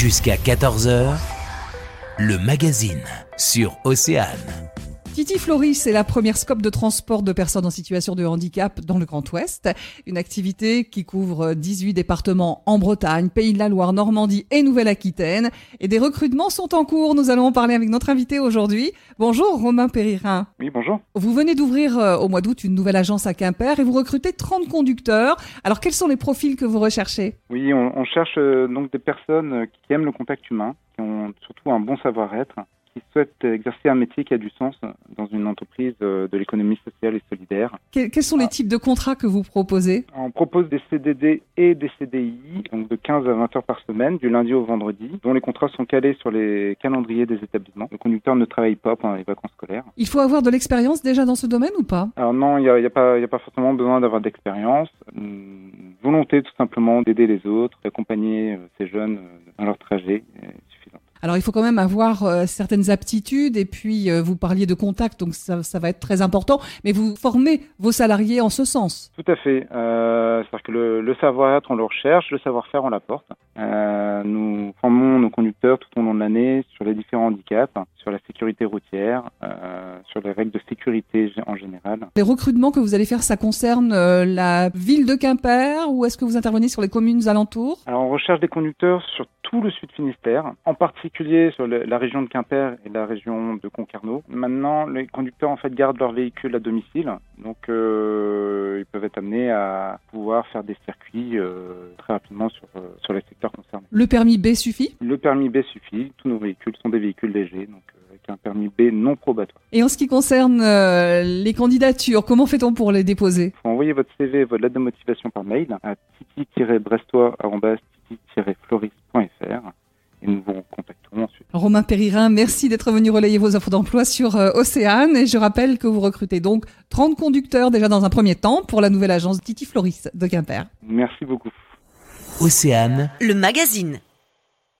Jusqu'à 14h, le magazine sur Océane. Titi Floris est la première scope de transport de personnes en situation de handicap dans le Grand Ouest. Une activité qui couvre 18 départements en Bretagne, Pays de la Loire, Normandie et Nouvelle-Aquitaine. Et des recrutements sont en cours. Nous allons en parler avec notre invité aujourd'hui. Bonjour Romain Péririn. Oui, bonjour. Vous venez d'ouvrir euh, au mois d'août une nouvelle agence à Quimper et vous recrutez 30 conducteurs. Alors quels sont les profils que vous recherchez? Oui, on, on cherche euh, donc des personnes qui aiment le contact humain, qui ont surtout un bon savoir-être qui souhaitent exercer un métier qui a du sens dans une entreprise euh, de l'économie sociale et solidaire. Quels, sont les types de contrats que vous proposez? On propose des CDD et des CDI, donc de 15 à 20 heures par semaine, du lundi au vendredi, dont les contrats sont calés sur les calendriers des établissements. Le conducteur ne travaille pas pendant les vacances scolaires. Il faut avoir de l'expérience déjà dans ce domaine ou pas? Alors non, il n'y a, y a, pas- y a pas forcément besoin d'avoir d'expérience. Une volonté tout simplement d'aider les autres, d'accompagner euh, ces jeunes euh, dans Alors il faut quand même avoir euh, certaines aptitudes et puis euh, vous parliez de contact donc ça, ça va être très important mais vous formez vos salariés en ce sens. Tout à fait. Euh, C'est-à-dire que le, le savoir-être, on le recherche, le savoir-faire, on l'apporte. Euh, nous formons nos conducteurs tout au long de l'année sur les différents handicaps, sur la sécurité routière, euh, sur les règles de sécurité en général. Les recrutements que vous allez faire ça concerne euh, la ville de Quimper ou est-ce que vous intervenez sur les communes alentours? Alors, on recherche des conducteurs sur tout le sud Finistère, en particulier sur le- la région de Quimper et la région de Concarneau. Maintenant, les conducteurs en fait gardent leur véhicule à domicile, donc euh, ils peuvent être amenés à pouvoir faire des circuits euh, très rapidement sur, euh, sur les secteurs concernés. Le permis B suffit? Le permis B suffit, tous nos véhicules sont des véhicules légers, donc euh, avec un permis B non probatoire. Et en ce qui concerne euh, les candidatures, comment fait-on pour les déposer? Il faut envoyer votre CV et votre lettre de motivation par mail à titi-brestois.titi-floris.fr Romain Péririn, merci d'être venu relayer vos offres d'emploi sur euh, Océane et je rappelle que vous recrutez donc 30 conducteurs déjà dans un premier temps pour la nouvelle agence Titi Floris de Quimper. Merci beaucoup. Océane, Le magazine.